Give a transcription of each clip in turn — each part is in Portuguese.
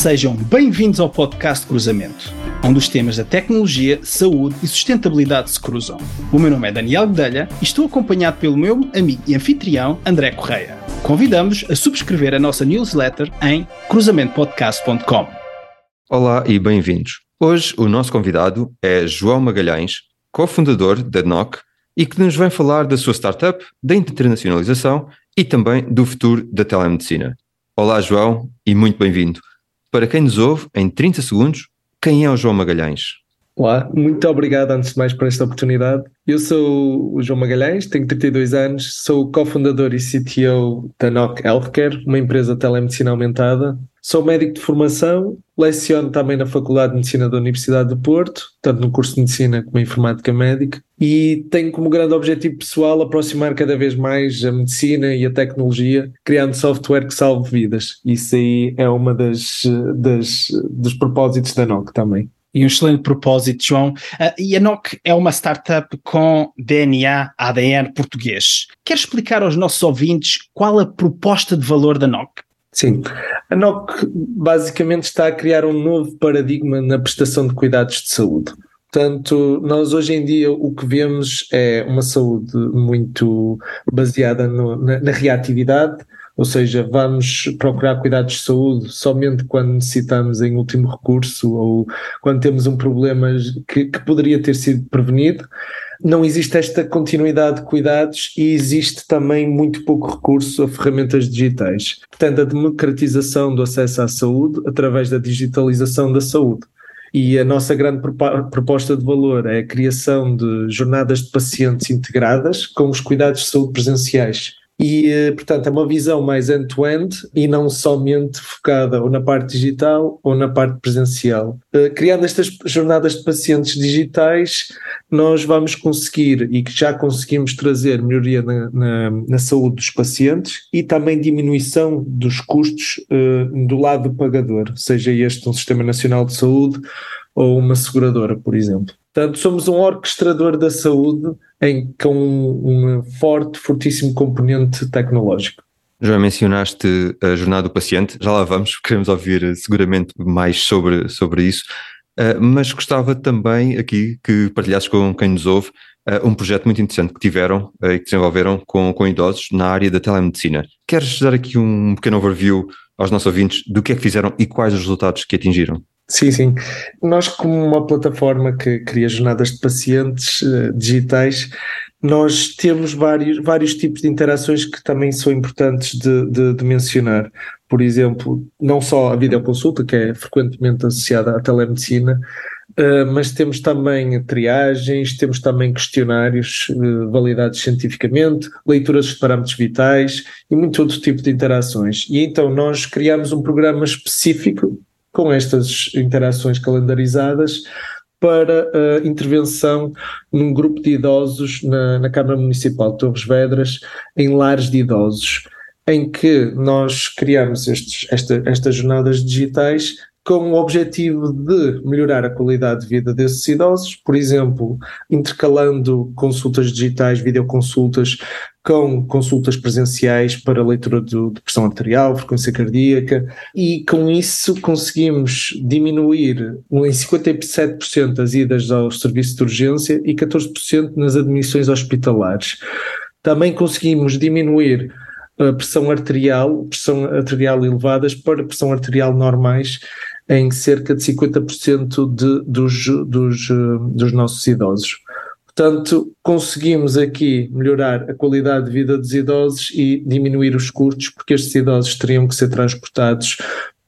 Sejam bem-vindos ao podcast Cruzamento, onde os temas da tecnologia, saúde e sustentabilidade se cruzam. O meu nome é Daniel Guedelha e estou acompanhado pelo meu amigo e anfitrião André Correia. Convidamos a subscrever a nossa newsletter em cruzamentopodcast.com. Olá e bem-vindos. Hoje o nosso convidado é João Magalhães, cofundador da NOC e que nos vem falar da sua startup, da internacionalização e também do futuro da telemedicina. Olá, João, e muito bem-vindo. Para quem nos ouve, em 30 segundos, quem é o João Magalhães? Olá, muito obrigado antes de mais por esta oportunidade. Eu sou o João Magalhães, tenho 32 anos, sou cofundador e CTO da NOC Healthcare, uma empresa de telemedicina aumentada. Sou médico de formação, leciono também na Faculdade de Medicina da Universidade de Porto, tanto no curso de Medicina como em Informática Médica, e tenho como grande objetivo pessoal aproximar cada vez mais a medicina e a tecnologia, criando software que salve vidas. Isso aí é uma das, das dos propósitos da NOC também. E um excelente propósito, João. Uh, e a NOC é uma startup com DNA, ADN português. Quer explicar aos nossos ouvintes qual a proposta de valor da NOC? Sim, a NOC basicamente está a criar um novo paradigma na prestação de cuidados de saúde. Portanto, nós hoje em dia o que vemos é uma saúde muito baseada no, na, na reatividade, ou seja, vamos procurar cuidados de saúde somente quando necessitamos em último recurso ou quando temos um problema que, que poderia ter sido prevenido. Não existe esta continuidade de cuidados e existe também muito pouco recurso a ferramentas digitais. Portanto, a democratização do acesso à saúde através da digitalização da saúde. E a nossa grande proposta de valor é a criação de jornadas de pacientes integradas com os cuidados de saúde presenciais e, eh, portanto, é uma visão mais end-to-end -end e não somente focada ou na parte digital ou na parte presencial. Eh, criando estas jornadas de pacientes digitais, nós vamos conseguir e que já conseguimos trazer melhoria na, na, na saúde dos pacientes e também diminuição dos custos uh, do lado do pagador, seja este um Sistema Nacional de Saúde ou uma seguradora, por exemplo. Portanto, somos um orquestrador da saúde em, com um, forte, fortíssimo componente tecnológico. Já mencionaste a jornada do paciente, já lá vamos, queremos ouvir eh, seguramente mais sobre, sobre isso, uh, mas gostava também aqui que partilhasses com quem nos ouve uh, um projeto muito interessante que tiveram uh, e que desenvolveram com, com idosos na área da telemedicina. Queres dar aqui um pequeno overview aos nossos ouvintes do que é que fizeram e quais os resultados que atingiram? Sim, sim. Nós, como uma plataforma que cria jornadas de pacientes uh, digitais, nós temos vários, vários tipos de interações que também são importantes de, de, de, mencionar. Por exemplo, não só a videoconsulta, que é frequentemente associada à telemedicina, uh, mas temos também triagens, temos também questionários uh, validados cientificamente, leituras de parâmetros vitais e muito outro tipo de interações. E então nós criamos um programa específico com estas interações calendarizadas para a intervenção num grupo de idosos na, na Câmara Municipal de Torres Vedras, em lares de idosos, em que nós criamos estes, esta, estas jornadas digitais com o objetivo de melhorar a qualidade de vida desses idosos, por exemplo, intercalando consultas digitais, videoconsultas, com consultas presenciais para leitura de, de pressão arterial, frequência cardíaca, e com isso conseguimos diminuir em 57% as idas aos serviços de urgência e 14% nas admissões hospitalares. Também conseguimos diminuir a pressão arterial, pressão arterial elevadas para pressão arterial normais em cerca de 50% de, dos, dos, dos nossos idosos. Portanto, conseguimos aqui melhorar a qualidade de vida dos idosos e diminuir os custos, porque estes idosos teriam que ser transportados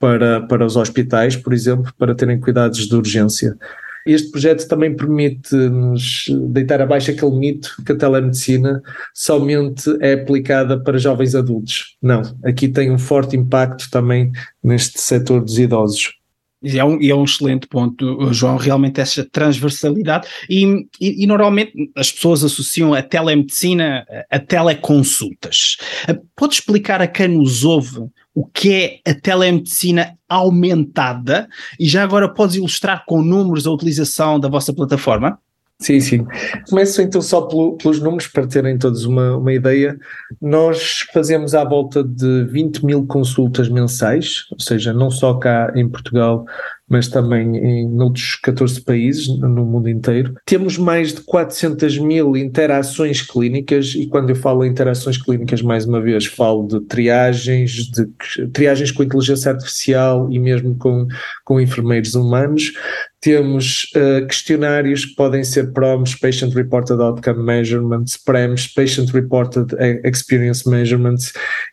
para, para os hospitais, por exemplo, para terem cuidados de urgência. Este projeto também permite-nos deitar abaixo aquele mito que a telemedicina somente é aplicada para jovens adultos. Não, aqui tem um forte impacto também neste setor dos idosos. E é, um, é um excelente ponto, João, realmente essa transversalidade. E, e, e, normalmente as pessoas associam a telemedicina a teleconsultas. Eh, pode explicar a quem nos ouve o que é a telemedicina aumentada? E já agora podes ilustrar com números a utilização da vossa plataforma? Sim, sim. Começo então só pelo, pelos números para terem todos uma, uma ideia. Nós fazemos à volta de 20 mil consultas mensais, ou seja, não só cá em Portugal, mas também em outros 14 países no mundo inteiro. Temos mais de 400 mil interações clínicas, e quando eu falo em interações clínicas, mais uma vez, falo de triagens, de triagens com inteligência artificial e mesmo com, com enfermeiros humanos. Temos uh, questionários que podem ser PROMs, Patient Reported Outcome Measurements, PREMs, Patient Reported Experience Measurements,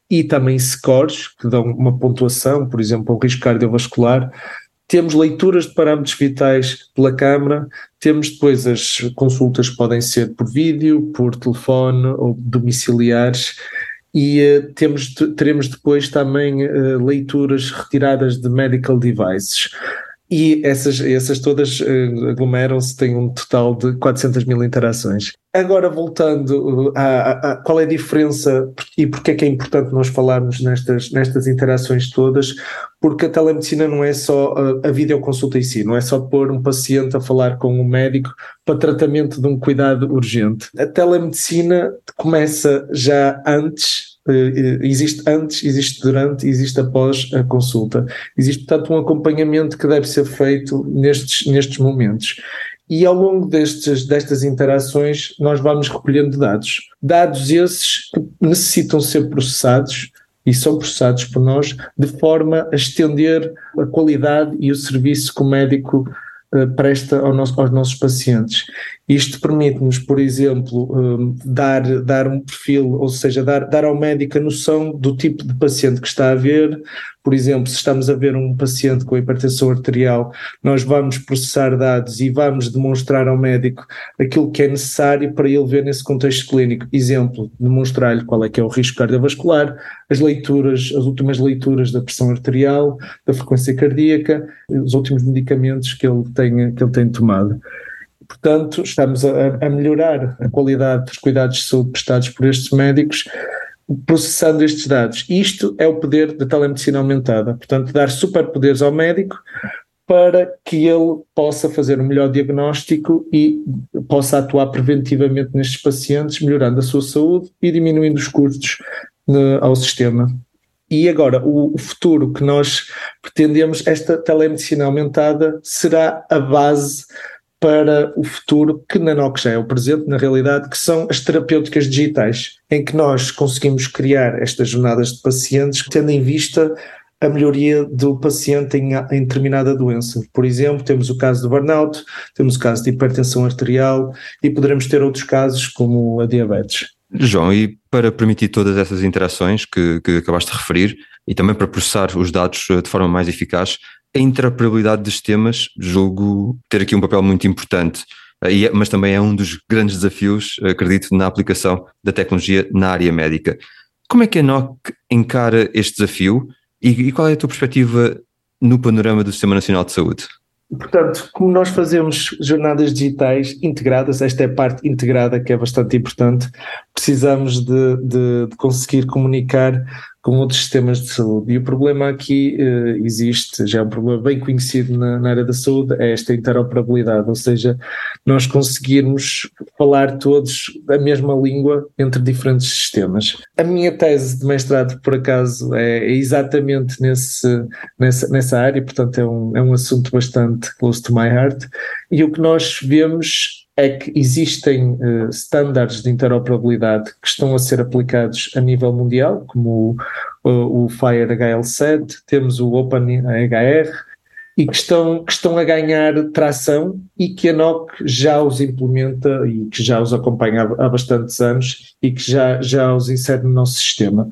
e também scores, que dão uma pontuação, por exemplo, o risco cardiovascular temos leituras de parâmetros vitais pela câmara, temos depois as consultas que podem ser por vídeo, por telefone ou domiciliares, e uh, temos, teremos depois também uh, leituras retiradas de medical devices. E essas, essas todas uh, aglomeram-se, têm um total de 400 mil interações. Agora, voltando a, a, qual é a diferença e porque é que é importante nós falarmos nestas, nestas interações todas, porque a telemedicina não é só a, a videoconsulta em si, não é só pôr um paciente a falar com um médico para tratamento de um cuidado urgente. A telemedicina começa já antes eh, existe antes, existe durante, existe após a consulta. Existe, portanto, um acompanhamento que deve ser feito nestes, nestes momentos. E ao longo destes, destas interações, nós vamos recolhendo dados. Dados esses que necessitam ser processados e são processados por nós de forma a estender a qualidade e o serviço que o médico presta ao nosso, aos nossos pacientes. Isto permite-nos, por exemplo, um, dar, dar um perfil, ou seja, dar, dar ao médico a noção do tipo de paciente que está a ver. Por exemplo, se estamos a ver um paciente com hipertensão arterial, nós vamos processar dados e vamos demonstrar ao médico aquilo que é necessário para ele ver nesse contexto clínico. Exemplo, demonstrar-lhe qual é que é o risco cardiovascular, as leituras, as últimas leituras da pressão arterial, da frequência cardíaca, os últimos medicamentos que ele tem, que ele tem tomado. Portanto, estamos a, a melhorar a qualidade dos cuidados de saúde prestados por estes médicos processando estes dados. Isto é o poder da telemedicina aumentada, portanto, dar superpoderes ao médico para que ele possa fazer um melhor diagnóstico e possa atuar preventivamente nestes pacientes, melhorando a sua saúde e diminuindo os custos né, ao sistema. E agora, o, o, futuro que nós pretendemos, esta telemedicina aumentada será a base para o futuro, que na NOC já é o presente, na realidade, que são as terapêuticas digitais, em que nós conseguimos criar estas jornadas de pacientes tendo em vista a melhoria do paciente em, em, determinada doença. Por exemplo, temos o caso do burnout, temos o caso de hipertensão arterial e poderemos ter outros casos como a diabetes. João, e para permitir todas essas interações que, que acabaste de referir e também para processar os dados eh, de forma mais eficaz, a interoperabilidade dos sistemas, julgo ter aqui um papel muito importante, é, mas também é um dos grandes desafios, acredito, na aplicação da tecnologia na área médica. Como é que a NOC encara este desafio e, qual é a tua perspectiva no panorama do Sistema Nacional de Saúde? Portanto, como nós fazemos jornadas digitais integradas, esta é a parte integrada que é bastante importante, precisamos de, de, de conseguir comunicar com outros sistemas de saúde. E o problema aqui uh, existe, já é um problema bem conhecido na, na, área da saúde, é esta interoperabilidade, ou seja, nós conseguirmos falar todos a mesma língua entre diferentes sistemas. A minha tese de mestrado, por acaso, é, é exatamente nesse, nessa, nessa área, portanto é um, é um assunto bastante close to my heart, e o que nós vemos é que existem uh, estándares de interoperabilidade que estão a ser aplicados a nível mundial, como o, o Fire HL7, temos o Open HR, e que estão, que estão a ganhar tração e que a NOC já os implementa e que já os acompanha há, há bastantes anos e que já, já os insere no nosso sistema.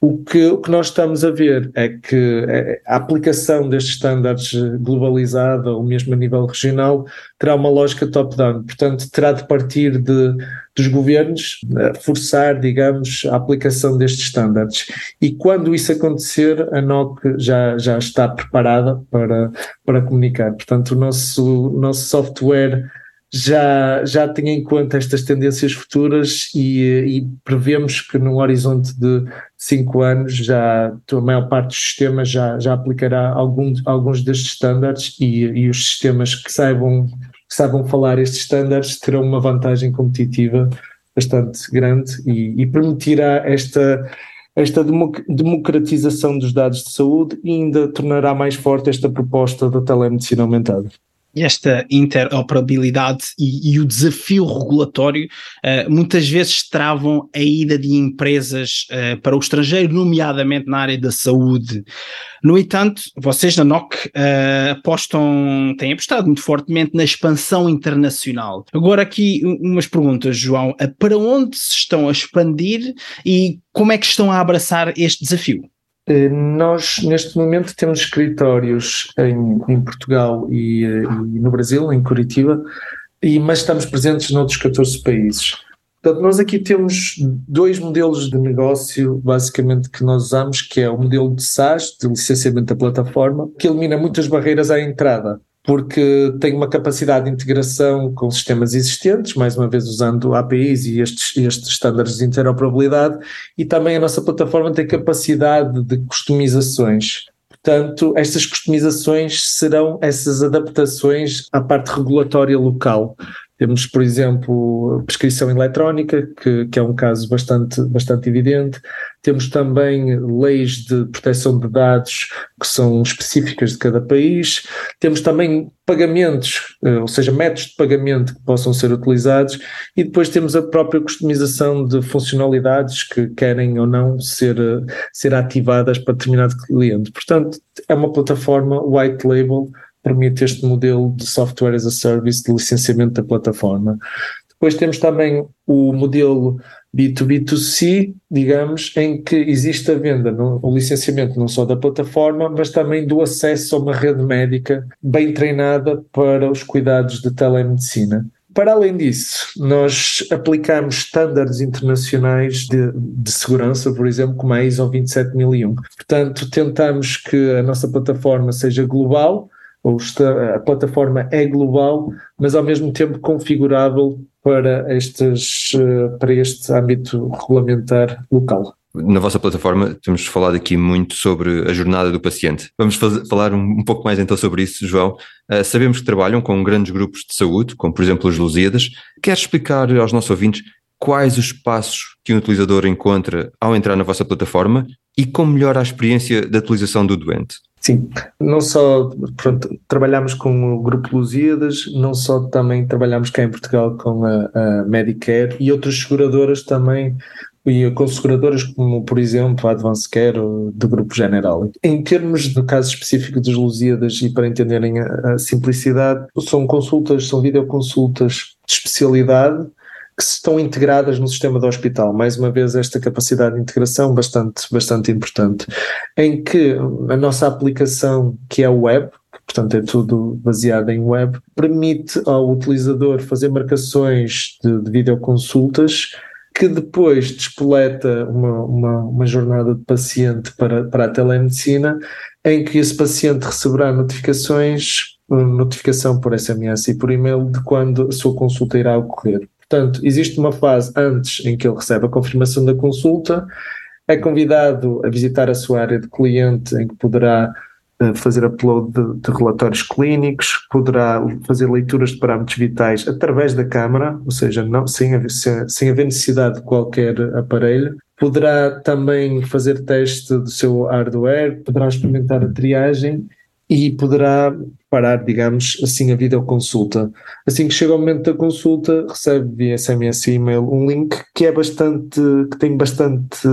O que, o que nós estamos a ver é que é, a aplicação destes estándares globalizada ou mesmo a nível regional terá uma lógica top-down, portanto terá de partir de, dos governos forçar, digamos, a aplicação destes estándares. E quando isso acontecer, a NOC já, já está preparada para, para comunicar. Portanto, o nosso, o nosso software já, já tem em conta estas tendências futuras e, e prevemos que num horizonte de cinco anos já a maior parte dos sistemas já, já aplicará algum, alguns destes estándares e, e os sistemas que saibam saibam falar estes estándares terão uma vantagem competitiva bastante grande e, e permitirá esta esta democratização dos dados de saúde e ainda tornará mais forte esta proposta da telemedicina aumentada esta interoperabilidade e, e, o desafio regulatório uh, muitas vezes travam a ida de empresas uh, para o estrangeiro, nomeadamente na área da saúde. No entanto, vocês na NOC uh, apostam, têm apostado muito fortemente na expansão internacional. Agora aqui umas perguntas, João. Para onde se estão a expandir e como é que estão a abraçar este desafio? Eh, nós, neste momento, temos escritórios em, em Portugal e, eh, e, no Brasil, em Curitiba, e, mas estamos presentes noutros 14 países. Portanto, nós aqui temos dois modelos de negócio, basicamente, que nós usamos, que é o modelo de SaaS, de licenciamento da plataforma, que elimina muitas barreiras à entrada porque tem uma capacidade de integração com sistemas existentes, mais uma vez usando APIs e estes, estes estándares de interoperabilidade, e também a nossa plataforma tem capacidade de customizações. Portanto, estas customizações serão essas adaptações à parte regulatória local. Temos, por exemplo, prescrição eletrónica, que, que, é um caso bastante, bastante evidente. Temos também leis de proteção de dados que são específicas de cada país. Temos também pagamentos, eh, ou seja, métodos de pagamento que possam ser utilizados. E depois temos a própria customização de funcionalidades que querem ou não ser, eh, ser ativadas para determinado cliente. Portanto, é uma plataforma white label permite este modelo de software as a service de licenciamento da plataforma. Depois temos também o modelo B2B2C, digamos, em que existe a venda, o licenciamento não só da plataforma, mas também do acesso a uma rede médica bem treinada para os cuidados de telemedicina. Para além disso, nós aplicamos estándares internacionais de, de, segurança, por exemplo, como a ISO 27001. Portanto, tentamos que a nossa plataforma seja global, a plataforma é global, mas ao mesmo tempo configurável para, estes, eh, para este âmbito regulamentar local. Na vossa plataforma temos falado aqui muito sobre a jornada do paciente. Vamos fazer, falar um, pouco mais então sobre isso, João. Uh, sabemos que trabalham com grandes grupos de saúde, como por exemplo os Lusíadas. Queres explicar aos nossos ouvintes quais os passos que um utilizador encontra ao entrar na vossa plataforma e como melhora a experiência da utilização do doente? Sim, não só pronto, trabalhamos com o Grupo Lusíadas, não só também trabalhamos cá em Portugal com a, a Medicare e outras seguradoras também, e com seguradoras como, por exemplo, a Advance Care do Grupo General. Em termos do caso específico dos Lusíadas e para entenderem a, a simplicidade, são consultas, são videoconsultas de especialidade que estão integradas no sistema do hospital. Mais uma vez, esta capacidade de integração bastante, bastante importante, em que a nossa aplicação, que é web, portanto é tudo baseado em web, permite ao utilizador fazer marcações de, de videoconsultas que depois despoleta uma, uma, uma, jornada de paciente para, para a telemedicina, em que esse paciente receberá notificações, notificação por SMS e por e-mail de quando a sua consulta irá ocorrer. Portanto, existe uma fase antes em que ele recebe a confirmação da consulta, é convidado a visitar a sua área de cliente, em que poderá uh, fazer upload de, de, relatórios clínicos, poderá fazer leituras de parâmetros vitais através da câmara, ou seja, não, sem, sem, sem haver necessidade de qualquer aparelho. Poderá também fazer teste do seu hardware, poderá experimentar a triagem e poderá parar, digamos, assim a videoconsulta. Assim que chega o momento da consulta, recebe via SMS e e-mail um link que é bastante, que tem bastante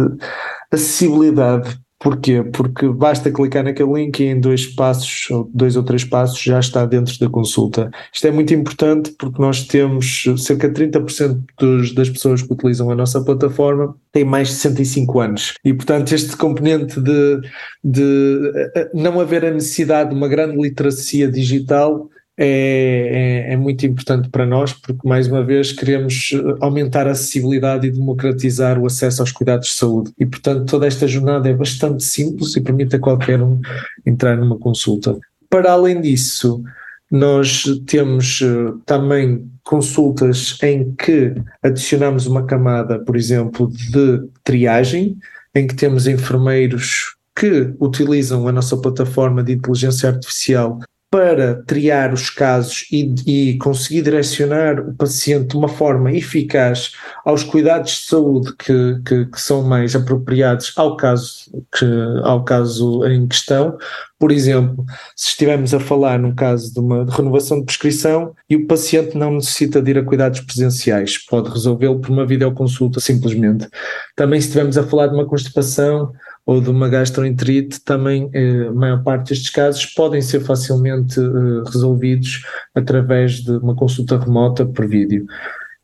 acessibilidade Porquê? Porque basta clicar naquele link e em dois passos, ou dois ou três passos, já está dentro da consulta. Isto é muito importante porque nós temos cerca de 30% dos, das pessoas que utilizam a nossa plataforma têm mais de 65 anos. E, portanto, este componente de, de eh, não haver a necessidade de uma grande literacia digital é, é, é, muito importante para nós, porque, mais uma vez, queremos aumentar a acessibilidade e democratizar o acesso aos cuidados de saúde. E, portanto, toda esta jornada é bastante simples e permite a qualquer um entrar numa consulta. Para além disso, nós temos uh, também consultas em que adicionamos uma camada, por exemplo, de triagem, em que temos enfermeiros que utilizam a nossa plataforma de inteligência artificial para triar os casos e, e, conseguir direcionar o paciente de uma forma eficaz aos cuidados de saúde que, que, que são mais apropriados ao caso, que, ao caso em questão. Por exemplo, se estivermos a falar num caso de uma renovação de prescrição e o paciente não necessita de ir a cuidados presenciais, pode resolvê-lo por uma videoconsulta simplesmente. Também se estivermos a falar de uma constipação ou de uma gastroenterite, também eh, a maior parte destes casos podem ser facilmente eh, resolvidos através de uma consulta remota por vídeo.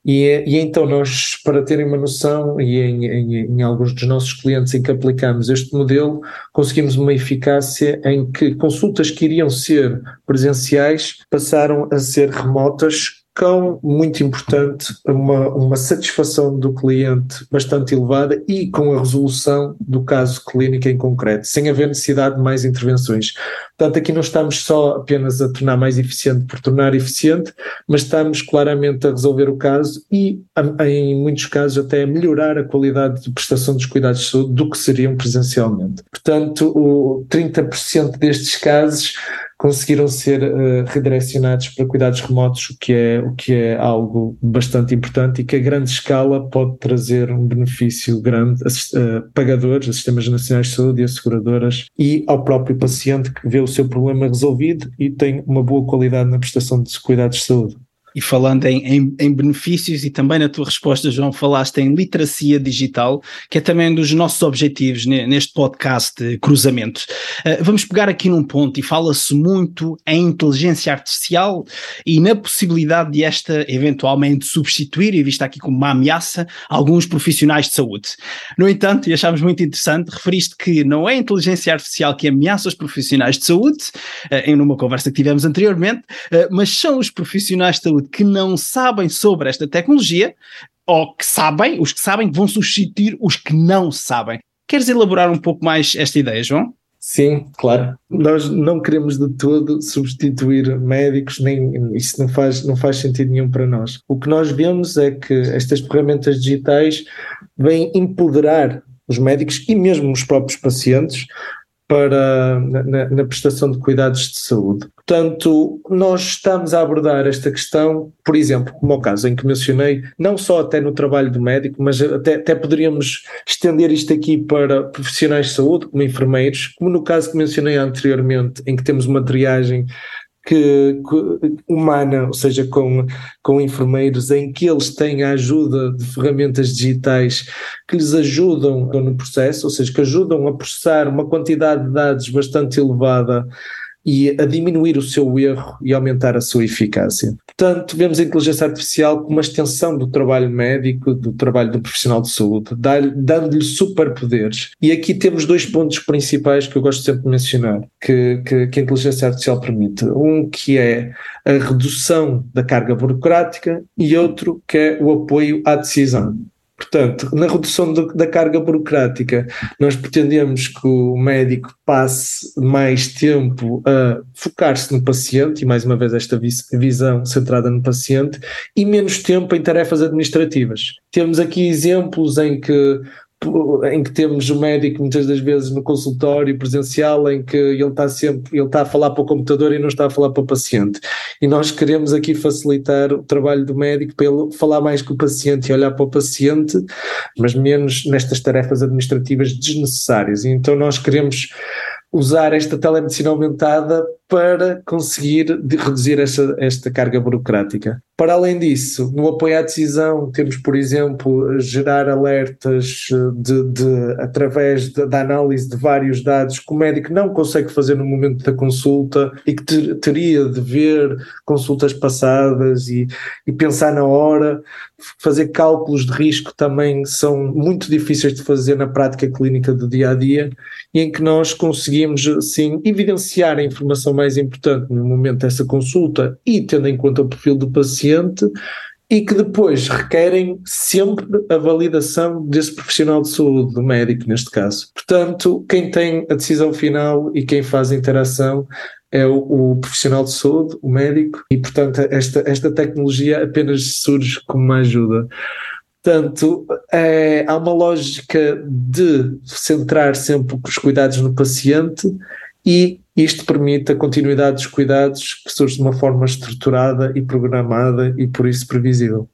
E, e, então nós, para terem uma noção, e em, em, em, alguns dos nossos clientes em que aplicamos este modelo, conseguimos uma eficácia em que consultas que iriam ser presenciais passaram a ser remotas com muito importante uma, uma satisfação do cliente bastante elevada e com a resolução do caso clínico em concreto, sem haver necessidade de mais intervenções. Portanto, aqui não estamos só apenas a tornar mais eficiente por tornar eficiente, mas estamos claramente a resolver o caso e, em muitos casos, até a melhorar a qualidade de prestação dos cuidados de saúde do que seriam presencialmente. Portanto, o 30% destes casos conseguiram ser uh, redirecionados para cuidados remotos, o que, é, o que é algo bastante importante e que a grande escala pode trazer um benefício grande a uh, pagadores, a sistemas nacionais de saúde e a seguradoras e ao próprio paciente que vê o seu problema resolvido e tem uma boa qualidade na prestação de cuidados de saúde. E falando em, em, em, benefícios, e também na tua resposta, João, falaste em literacia digital, que é também um dos nossos objetivos neste podcast Cruzamento. Uh, vamos pegar aqui num ponto e fala-se muito em inteligência artificial e na possibilidade de esta eventualmente substituir, e vista aqui como uma ameaça, alguns profissionais de saúde. No entanto, e achámos muito interessante, referiste que não é a inteligência artificial que ameaça os profissionais de saúde, uh, em uma conversa que tivemos anteriormente, uh, mas são os profissionais de saúde saúde que não sabem sobre esta tecnologia, ou que sabem, os que sabem vão substituir os que não sabem. Queres elaborar um pouco mais esta ideia, João? Sim, claro. Nós não queremos de todo substituir médicos, nem isso não faz, não faz sentido nenhum para nós. O que nós vemos é que estas ferramentas digitais vêm empoderar os médicos e mesmo os próprios pacientes para na, na, prestação de cuidados de saúde. Portanto, nós estamos a abordar esta questão, por exemplo, como o caso em que mencionei, não só até no trabalho do médico, mas até, até poderíamos estender isto aqui para profissionais de saúde, como enfermeiros, como no caso que mencionei anteriormente, em que temos uma triagem que, humana, ou seja, com, com enfermeiros, em que eles têm a ajuda de ferramentas digitais que lhes ajudam no processo, ou seja, que ajudam a processar uma quantidade de dados bastante elevada e a diminuir o seu erro e aumentar a sua eficácia. Portanto, vemos a inteligência artificial como uma extensão do trabalho médico, do trabalho do profissional de saúde, dando-lhe superpoderes. E aqui temos dois pontos principais que eu gosto sempre de mencionar, que, que, que a inteligência artificial permite. Um que é a redução da carga burocrática e outro que é o apoio à decisão. Portanto, na redução do, da carga burocrática, nós pretendemos que o médico passe mais tempo a focar-se no paciente, e mais uma vez esta visão centrada no paciente, e menos tempo em tarefas administrativas. Temos aqui exemplos em que em que temos o médico muitas das vezes no consultório presencial em que ele está sempre, ele está a falar para o computador e não está a falar para o paciente. E nós queremos aqui facilitar o trabalho do médico ele falar mais com o paciente e olhar para o paciente, mas menos nestas tarefas administrativas desnecessárias. E então nós queremos usar esta telemedicina aumentada para conseguir reduzir esta, esta carga burocrática. Para além disso, no apoio à decisão, temos, por exemplo, gerar alertas de, de através de, da análise de vários dados que o médico não consegue fazer no momento da consulta e que ter, teria de ver consultas passadas e, e pensar na hora. Fazer cálculos de risco também são muito difíceis de fazer na prática clínica do dia a dia e em que nós conseguimos, sim, evidenciar a informação mais importante no momento dessa consulta e tendo em conta o perfil do paciente e que depois requerem sempre a validação desse profissional de saúde, do médico neste caso. Portanto, quem tem a decisão final e quem faz a interação é o, o, profissional de saúde, o médico, e portanto esta, esta tecnologia apenas surge como uma ajuda. Portanto, é, há uma lógica de centrar sempre os cuidados no paciente e Isto permite a continuidade dos cuidados que surge de uma forma estruturada e programada e por isso previsível.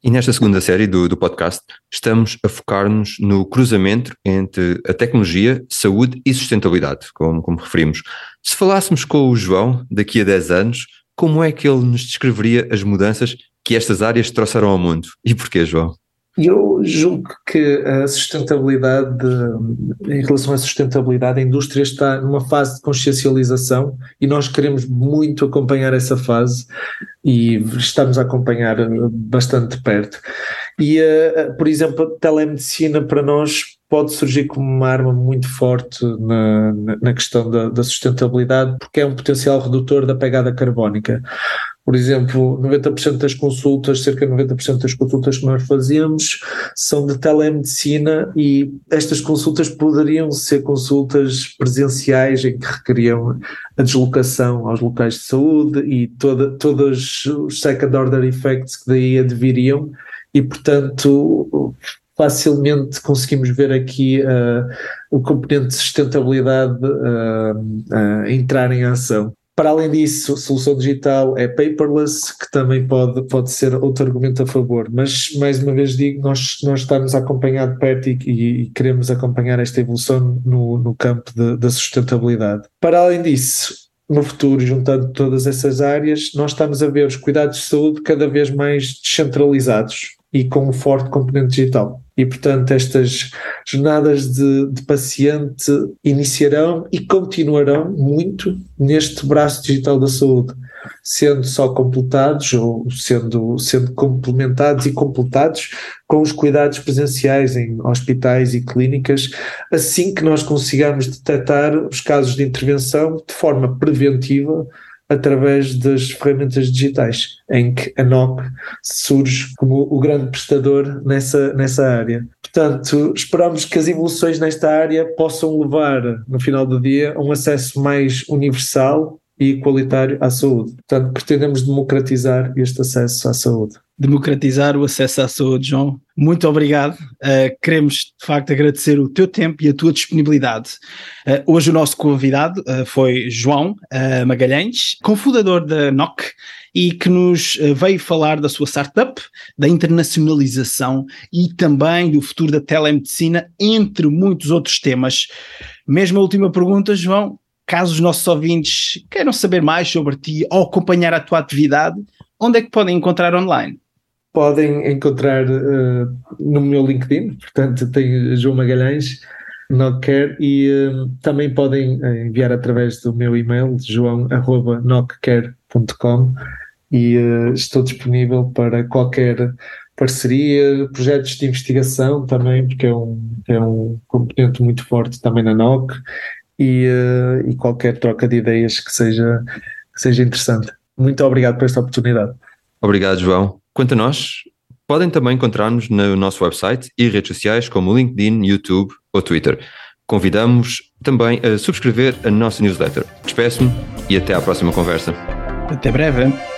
E nesta segunda série do, do podcast, estamos a focar-nos no cruzamento entre a tecnologia, saúde e sustentabilidade, como, como referimos. Se falássemos com o João daqui a 10 anos, como é que ele nos descreveria as mudanças que estas áreas trouxeram ao mundo? E porquê, João? Eu julgo que a sustentabilidade, em relação à sustentabilidade, a indústria está numa fase de consciencialização e nós queremos muito acompanhar essa fase e estamos a acompanhar bastante perto. E, uh, por exemplo, a telemedicina para nós pode surgir como uma arma muito forte na, na questão da, da sustentabilidade, porque é um potencial redutor da pegada carbónica. Por exemplo, 90% das consultas, cerca de 90% das consultas que nós fazemos são de telemedicina e estas consultas poderiam ser consultas presenciais em que requeriam a deslocação aos locais de saúde e toda, todos os second order effects que daí adviriam e, portanto, facilmente conseguimos ver aqui uh, o componente de sustentabilidade uh, uh, entrar em ação. Para além disso, solução digital é paperless, que também pode, pode ser outro argumento a favor. Mas, mais uma vez digo, nós, nós estamos a acompanhar de perto e, e, queremos acompanhar esta evolução no, no campo da sustentabilidade. Para além disso, no futuro, juntando todas essas áreas, nós estamos a ver os cuidados de saúde cada vez mais descentralizados e com um forte componente digital. E, portanto, estas jornadas de, de, paciente iniciarão e continuarão muito neste braço digital da saúde, sendo só completados ou sendo, sendo complementados e completados com os cuidados presenciais em hospitais e clínicas, assim que nós consigamos detectar os casos de intervenção de forma preventiva através das ferramentas digitais, em que a NOC surge como o grande prestador nessa, nessa área. Portanto, esperamos que as evoluções nesta área possam levar, no final do dia, a um acesso mais universal e igualitário à saúde. Portanto, pretendemos democratizar este acesso à saúde democratizar o acesso à saúde, João. Muito obrigado. Uh, queremos, de facto, agradecer o teu tempo e a tua disponibilidade. Uh, hoje o nosso convidado uh, foi João Magalhães, cofundador da NOC e que nos veio falar da sua startup, da internacionalização e também do futuro da telemedicina, entre muitos outros temas. Mesmo a última pergunta, João, caso os nossos ouvintes queiram saber mais sobre ti ou acompanhar a tua atividade, onde é que podem encontrar online? Podem encontrar uh, no meu LinkedIn, portanto tem João Magalhães, Nockcare, e uh, também podem eh, enviar através do meu e-mail, joão.nockcare.com e uh, estou disponível para qualquer parceria, projetos de investigação também, porque é um, é um componente muito forte também na NOC e, e qualquer troca de ideias que seja, que seja interessante. Muito obrigado por esta oportunidade. Obrigado, João. Quanto a nós, podem também encontrar-nos no nosso website e redes sociais como LinkedIn, YouTube ou Twitter. Convidamos também a subscrever a nossa newsletter. Despeço-me e até à próxima conversa. Até breve.